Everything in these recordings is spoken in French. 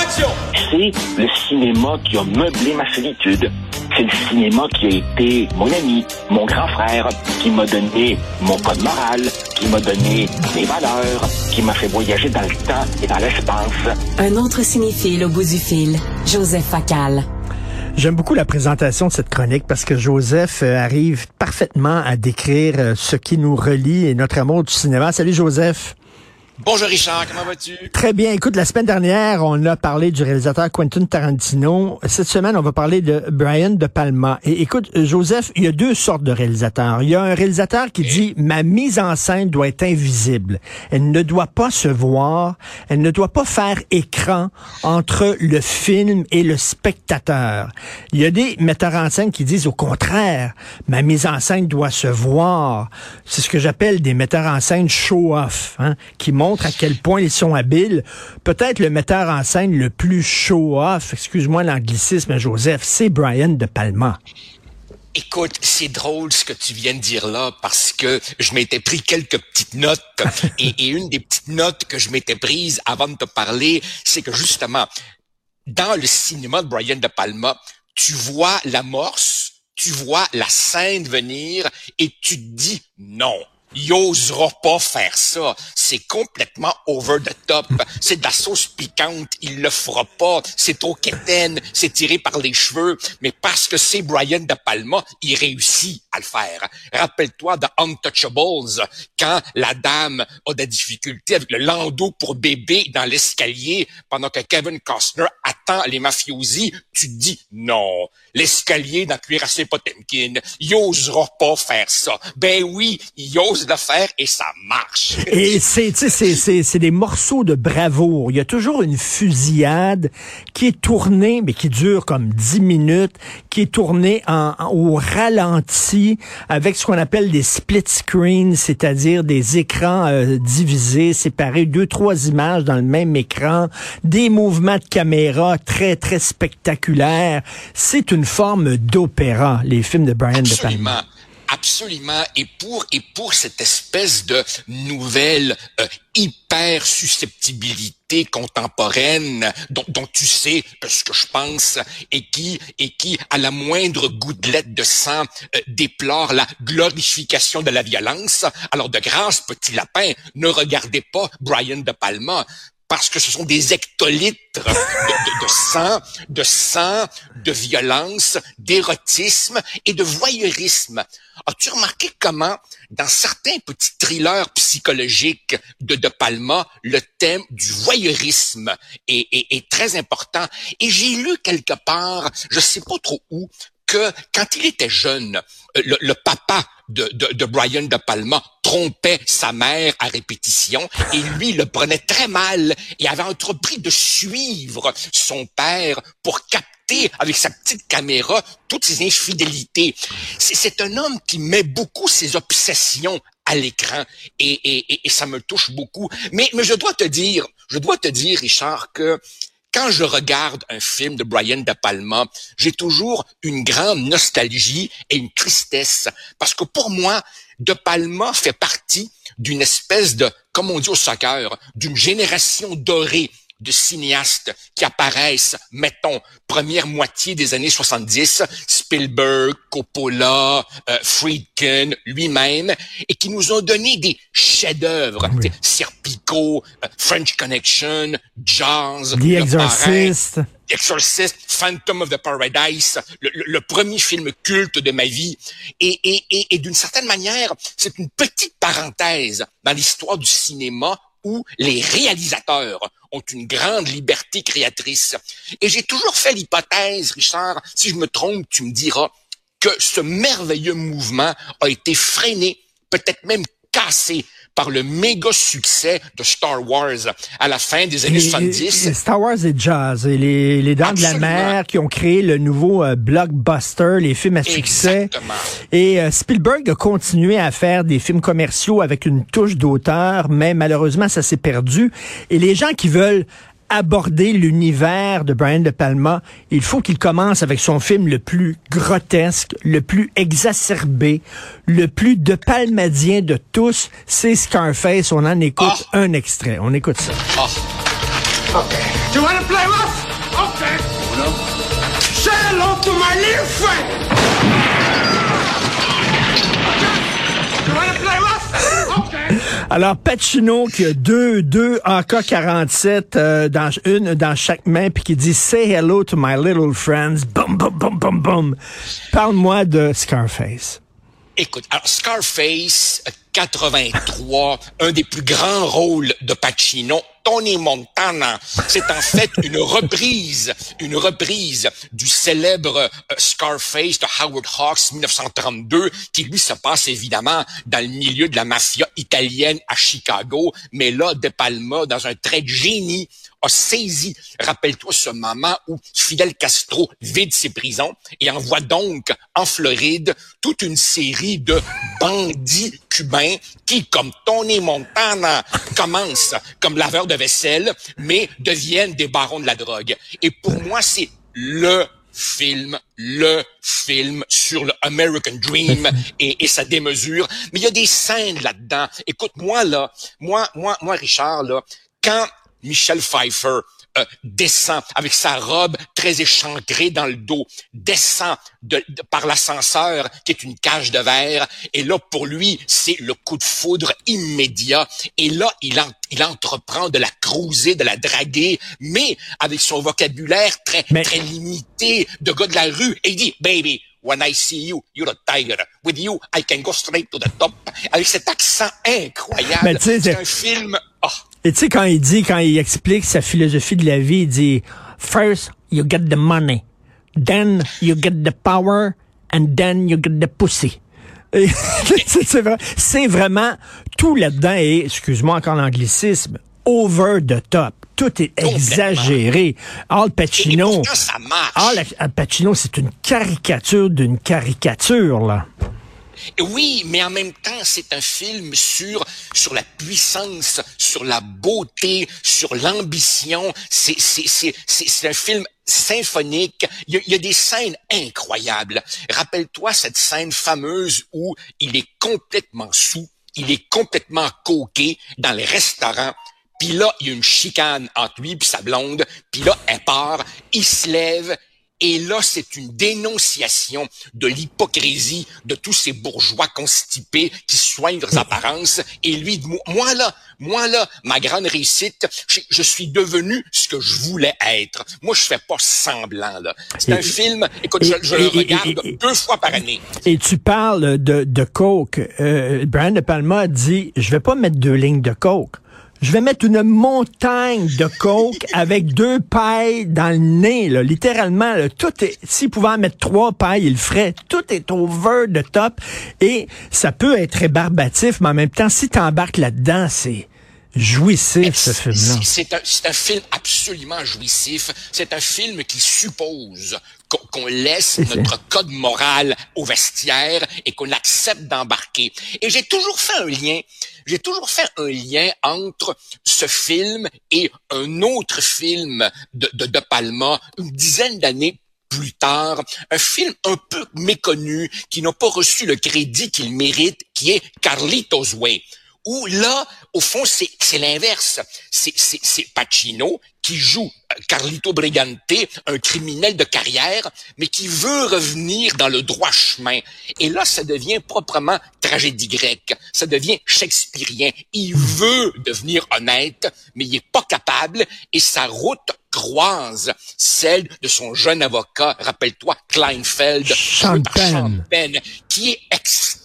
action C'est le cinéma qui a meublé ma solitude. C'est le cinéma qui a été mon ami, mon grand frère, qui m'a donné mon code moral, qui m'a donné mes valeurs, qui m'a fait voyager dans le temps et dans l'espace. Un autre cinéphile au bout du fil, Joseph Facal. J'aime beaucoup la présentation de cette chronique parce que Joseph euh, arrive parfaitement à décrire euh, ce qui nous relie et notre amour du cinéma. Salut Joseph. Bonjour Richard, comment vas-tu? Très bien. Écoute, la semaine dernière, on a parlé du réalisateur Quentin Tarantino. Cette semaine, on va parler de Brian De Palma. Et écoute, Joseph, il y a deux sortes de réalisateurs. Il y a un réalisateur qui dit, ma mise en scène doit être invisible. Elle ne doit pas se voir. Elle ne doit pas faire écran entre le film et le spectateur. Il y a des metteurs en scène qui disent, au contraire, ma mise en scène doit se voir. C'est ce que j'appelle des metteurs en scène show-off, hein, qui montrent à quel point ils sont habiles. Peut-être le metteur en scène le plus show-off, excuse-moi l'anglicisme, Joseph, c'est Brian De Palma. Écoute, c'est drôle ce que tu viens de dire là parce que je m'étais pris quelques petites notes et, et, une des petites notes que je m'étais prise avant de te parler, c'est que justement, dans le cinéma de Brian De Palma, tu vois l'amorce, tu vois la scène venir et tu te dis non il osera pas faire ça. C'est complètement over the top. C'est de la sauce piquante. Il le fera pas. C'est trop quétaine. C'est tiré par les cheveux. Mais parce que c'est Brian De Palma, il réussit à le faire. Rappelle-toi de Untouchables, quand la dame a des difficultés avec le landau pour bébé dans l'escalier pendant que Kevin Costner attend les mafiosi. Tu te dis non. L'escalier dans Cuirassé Potemkin, il osera pas faire ça. Ben oui, il ose de faire et ça marche. Et c'est, c'est, c'est des morceaux de bravoure. Il y a toujours une fusillade qui est tournée, mais qui dure comme dix minutes, qui est tournée en, au ralenti avec ce qu'on appelle des split screens, c'est-à-dire des écrans euh, divisés, séparés, deux, trois images dans le même écran, des mouvements de caméra très, très spectaculaires. C'est une forme d'opéra, les films de Brian De Palma. Absolument. Et pour et pour cette espèce de nouvelle euh, hyper susceptibilité contemporaine dont, dont, tu sais ce que je pense et qui et qui à la moindre gouttelette de sang euh, déplore la glorification de la violence. Alors de grâce petit lapin, ne regardez pas Brian de Palma parce que ce sont des hectolitres de, de, sang, de sang, de violence, d'érotisme et de voyeurisme. As-tu remarqué comment, dans certains petits thrillers psychologiques de De Palma, le thème du voyeurisme est, est, est très important? Et j'ai lu quelque part, je sais pas trop où, que quand il était jeune, le, le papa de, de, de, Brian De Palma trompait sa mère à répétition et lui le prenait très mal et avait entrepris de suivre son père pour capter avec sa petite caméra toutes ses infidélités. C'est un homme qui met beaucoup ses obsessions à l'écran et, et, et, ça me touche beaucoup. Mais, mais je dois te dire, je dois te dire, Richard, que quand je regarde un film de Brian De Palma, j'ai toujours une grande nostalgie et une tristesse. Parce que pour moi, De Palma fait partie d'une espèce de, comme on dit au soccer, d'une génération dorée de cinéastes qui apparaissent, mettons, première moitié des années 70, Spielberg, Coppola, euh, Friedkin, lui-même, et qui nous ont donné des chefs-d'œuvre, oui. Serpico, euh, French Connection, Jazz, The Exorcist. The Exorcist, Phantom of the Paradise, le, le, le, premier film culte de ma vie. Et, et, et, et d'une certaine manière, c'est une petite parenthèse dans l'histoire du cinéma où les réalisateurs ont une grande liberté créatrice. Et j'ai toujours fait l'hypothèse, Richard, si je me trompe, tu me diras, que ce merveilleux mouvement a été freiné, peut-être même cassé par le méga succès de Star Wars à la fin des années les, 70. Star Wars et jazz, et les, les Dents Absolument. de la Mer qui ont créé le nouveau euh, blockbuster, les films à succès. Exactement. Et euh, Spielberg a continué à faire des films commerciaux avec une touche d'auteur, mais malheureusement ça s'est perdu. Et les gens qui veulent aborder l'univers de Brian De Palma, il faut qu'il commence avec son film le plus grotesque, le plus exacerbé, le plus de palmadien de tous, c'est Scarface. On en écoute oh. un extrait. On écoute ça. Oh. Okay. Do you want to play rough? Okay. No. Say hello to my little friend. You want to play rough? Alors, Pacino qui a deux, deux AK-47 euh, dans une dans chaque main, puis qui dit « Say hello to my little friends ». Boum, boum, boum, boum, boum. Parle-moi de Scarface. Écoute, alors Scarface 83, un des plus grands rôles de Pacino, Tony Montana, c'est en fait une reprise, une reprise du célèbre euh, Scarface de Howard Hawks 1932, qui lui se passe évidemment dans le milieu de la mafia italienne à Chicago, mais là, De Palma, dans un trait de génie, a saisi, rappelle-toi ce moment où Fidel Castro vide ses prisons et envoie donc en Floride toute une série de bandits cubains qui, comme Tony Montana, commencent comme laveurs de vaisselle, mais deviennent des barons de la drogue. Et pour moi, c'est le film, le film sur le American Dream et, et, sa démesure. Mais il y a des scènes là-dedans. Écoute, moi, là, moi, moi, moi, Richard, là, quand Michel Pfeiffer euh, descend avec sa robe très échancrée dans le dos, descend de, par l'ascenseur qui est une cage de verre. Et là, pour lui, c'est le coup de foudre immédiat. Et là, il, il entreprend de la cruiser, de la draguer, mais avec son vocabulaire très, très limité de gars de la rue. Et il dit, baby, when I see you, you're a tiger. With you, I can go straight to the top. Avec cet accent incroyable. C'est un film... Oh. Et tu sais, quand il dit, quand il explique sa philosophie de la vie, il dit, first, you get the money. Then, you get the power. And then, you get the pussy. c'est vraiment tout là-dedans et, excuse-moi encore l'anglicisme, over the top. Tout est exagéré. Al Pacino. Al Pacino, c'est une caricature d'une caricature, là. Oui, mais en même temps, c'est un film sur sur la puissance, sur la beauté, sur l'ambition. C'est c'est c'est c'est un film symphonique. Il y, a, il y, a, des scènes incroyables. Rappelle-toi cette scène fameuse où il est complètement sous, il est complètement coqué dans les restaurants. Puis là, il y a une chicane entre lui et sa blonde. Puis là, elle part, il se lève, et là, c'est une dénonciation de l'hypocrisie de tous ces bourgeois constipés qui soignent leurs apparences. Et lui, moi là, moi là, ma grande réussite, je, suis devenu ce que je voulais être. Moi, je fais pas semblant là. C'est un film. Écoute, je, le regarde deux fois par année. Et tu parles de, de coke. Euh, Brian De Palma dit, je vais pas mettre deux lignes de coke je vais mettre une montagne de coke avec deux pailles dans le nez, là, littéralement. tout est, s'il pouvait en mettre trois pailles, il le ferait. Tout est over de top et ça peut être rébarbatif, mais en même temps, si tu embarques là-dedans, c'est jouissif, ce film-là. C'est un, un, film absolument jouissif. C'est un film qui suppose qu'on laisse notre code moral au vestiaire et qu'on accepte d'embarquer. Et j'ai toujours fait un lien, j'ai toujours fait un lien entre ce film et un autre film de, de, de Palma, une dizaine d'années plus tard, un film un peu méconnu, qui n'a pas reçu le crédit qu'il mérite, qui est Carlitos Way où là, au fond, c'est l'inverse. C'est Pacino qui joue euh, Carlito Brigante, un criminel de carrière, mais qui veut revenir dans le droit chemin. Et là, ça devient proprement tragédie grecque. Ça devient shakespearien. Il veut devenir honnête, mais il est pas capable et sa route croise celle de son jeune avocat, rappelle-toi, Kleinfeld, Champagne. qui est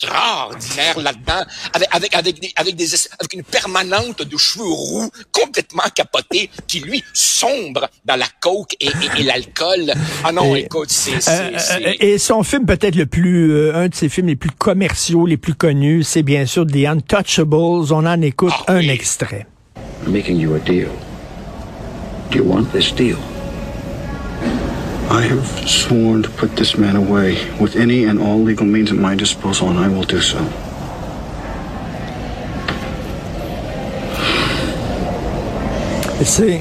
extraordinaire là-dedans, avec, avec, avec, des, avec, des, avec une permanente de cheveux roux, complètement capotés, qui lui sombre dans la coke et, et, l'alcool. Ah non, écoute, c'est... Euh, euh, et son film peut-être le plus, euh, un de ses films les plus commerciaux, les plus connus, c'est bien sûr The Untouchables. On en écoute ah, un oui. extrait. I'm making you a deal. Do you want this deal? I have sworn to put this man away with any and all legal means at my disposal, and I will do so. C'est,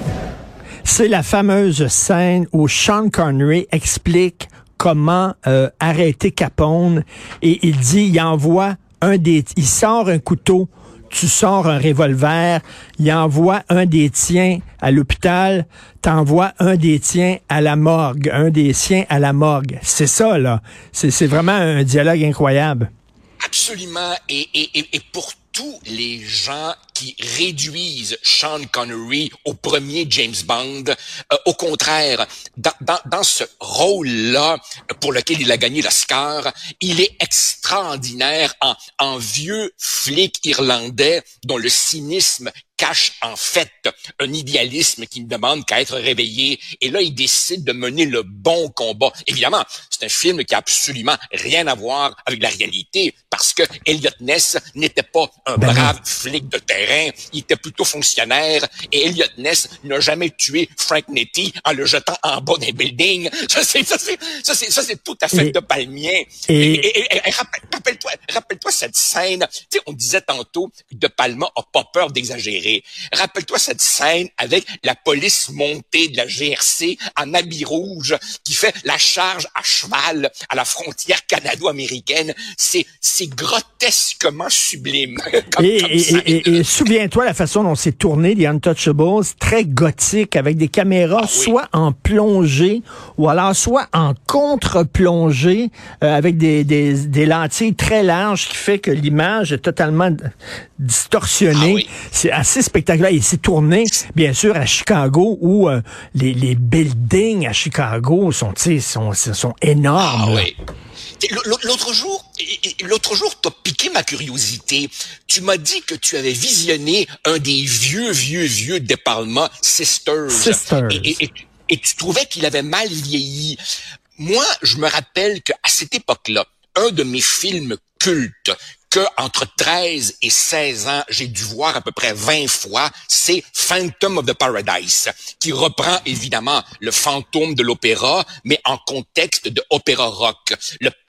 c'est la fameuse scène où Sean Connery explique comment euh, arrêter Capone et il dit, il envoie un des, il sort un couteau tu sors un revolver, il envoie un des tiens à l'hôpital, t'envoies un des tiens à la morgue, un des siens à la morgue. C'est ça, là. C'est vraiment un dialogue incroyable. Absolument. Et, et, et, et tous les gens qui réduisent Sean Connery au premier James Bond. Euh, au contraire, dans, dans, dans ce rôle-là, pour lequel il a gagné l'Oscar, il est extraordinaire en, en vieux flic irlandais dont le cynisme cache en fait un idéalisme qui ne demande qu'à être réveillé. Et là, il décide de mener le bon combat. Évidemment, c'est un film qui a absolument rien à voir avec la réalité parce que Elliot Ness n'était pas un Ben brave flic de terrain, il était plutôt fonctionnaire et Elliot Ness n'a jamais tué Frank Nettie en le jetant en bas d'un building. Ça c'est ça c'est ça c'est ça c'est tout à fait Et- de palmien. et- Et, et- rappelle- rappelle-toi rappelle-toi cette scène. Tu sais on disait tantôt de Palma a pas peur d'exagérer. Rappelle-toi cette scène avec la police montée de la GRC en habit rouge qui fait la charge à cheval à la frontière canado-américaine. C'est c'est grotesquement sublime. comme- Et, comme et- scène. et- et- et souviens-toi la façon dont c'est tourné, The Untouchables, très gothique, avec des caméras Ah oui. soit en plongée ou alors soit en contre-plongée, euh, avec des, des, des lentilles très larges qui fait que l'image est totalement d- distorsionnée. Ah oui. C'est assez spectaculaire. Et c'est tourné, bien sûr, à Chicago, où euh, les, les buildings à Chicago sont, tu sais, sont, sont énormes. Ah oui. L'autre jour, l'autre jour, t'as piqué ma curiosité. Tu m'as dit que tu avais visionné un des vieux, vieux, vieux Palma, Sisters. Sisters. Et, et- et- et tu trouvais qu'il avait mal vieilli. Moi, je me rappelle qu'à cette époque-là, un de mes films cultes que entre 13 et 16 ans, j'ai dû voir à peu près 20 fois, c'est Phantom of the Paradise, qui reprend évidemment le fantôme de l'opéra, mais en contexte de opéra rock.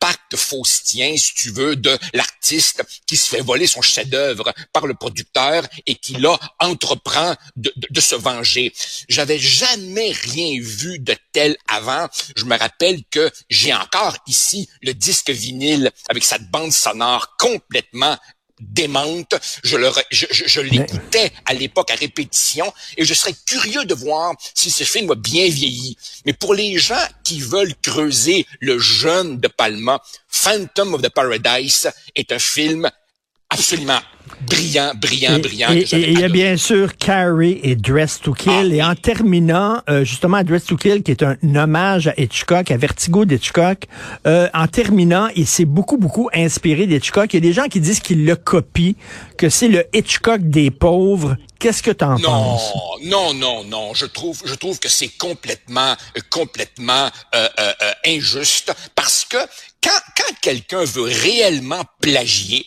Pacte faustien, si tu veux, de l'artiste qui se fait voler son chef-d'œuvre par le producteur et qui là entreprend de, de- se venger. J'avais jamais rien vu de tel avant. Je me rappelle que j'ai encore ici le disque vinyle avec cette bande sonore complètement démente. Je le, re- je, je- je l'écoutais à l'époque à répétition et je serais curieux de voir si ce film a bien vieilli. Mais pour les gens qui veulent creuser le jeune de Palma, Phantom of the Paradise est un film absolument brillant, brillant, Et- brillant. Et il y a bien sûr Carrie et Dress to Kill. Ah, et en terminant, euh, justement, Dress to Kill, qui est un hommage à Hitchcock, à Vertigo d'Hitchcock, euh, en terminant, il s'est beaucoup, beaucoup inspiré d'Hitchcock. Il y a des gens qui disent qu'il le copie, que c'est le Hitchcock des pauvres. Qu'est-ce que t'en Non, penses? non, non, non. Je trouve, je trouve que c'est complètement, complètement euh, euh, euh, injuste parce que quand, quand quelqu'un veut réellement plagier,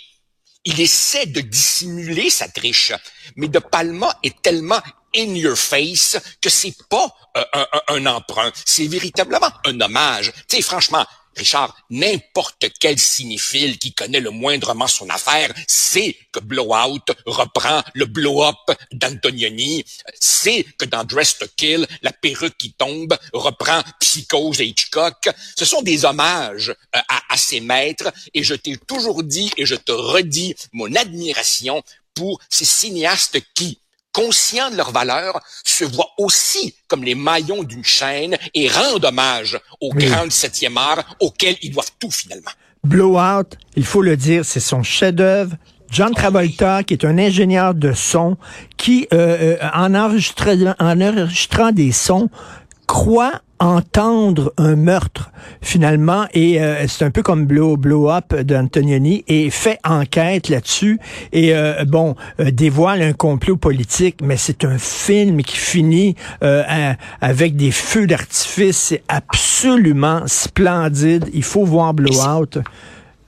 il essaie de dissimuler sa triche. Mais De Palma est tellement in your face que c'est pas euh, un, un- un emprunt, c'est véritablement un hommage. Tu sais, franchement, Richard, n'importe quel cinéphile qui connaît le moindrement son affaire sait que Blowout reprend le blow-up d'Antonioni, sait que dans Dress to Kill, la perruque qui tombe reprend Psychose et Hitchcock. Ce sont des hommages euh, à, à ces maîtres et je t'ai toujours dit et je te redis mon admiration pour ces cinéastes qui, conscients de leur valeur, se voient aussi comme les maillons d'une chaîne et rendent hommage au Oui. grand septième art auquel ils doivent tout finalement. Blowout, il faut le dire, c'est son chef-d'œuvre. John Travolta, qui est un ingénieur de son, qui, euh, euh, en, enregistrant, en enregistrant des sons, croit entendre un meurtre finalement et euh, c'est un peu comme Blow Blow Up d'Antonioni et fait enquête là-dessus et euh, bon euh, dévoile un complot politique mais c'est un film qui finit euh, à- avec des feux d'artifice. C'est absolument splendide. Il faut voir Blowout C'est-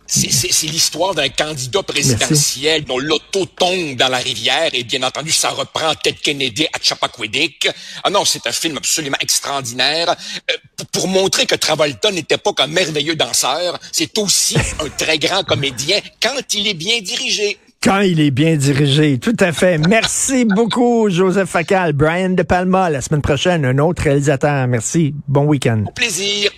C'est c'est l'histoire d'un candidat présidentiel dont l'auto tombe dans la rivière et bien entendu ça reprend Ted Kennedy à Chappaquiddick. Ah non, c'est un film absolument extraordinaire Euh, pour- pour montrer que Travolta n'était pas qu'un merveilleux danseur, c'est aussi un très grand comédien quand il est bien dirigé. quand il est bien dirigé. Tout à fait. Merci beaucoup, Joseph Facal. Brian De Palma, la semaine prochaine, un autre réalisateur. Merci. Bon week-end. Au plaisir.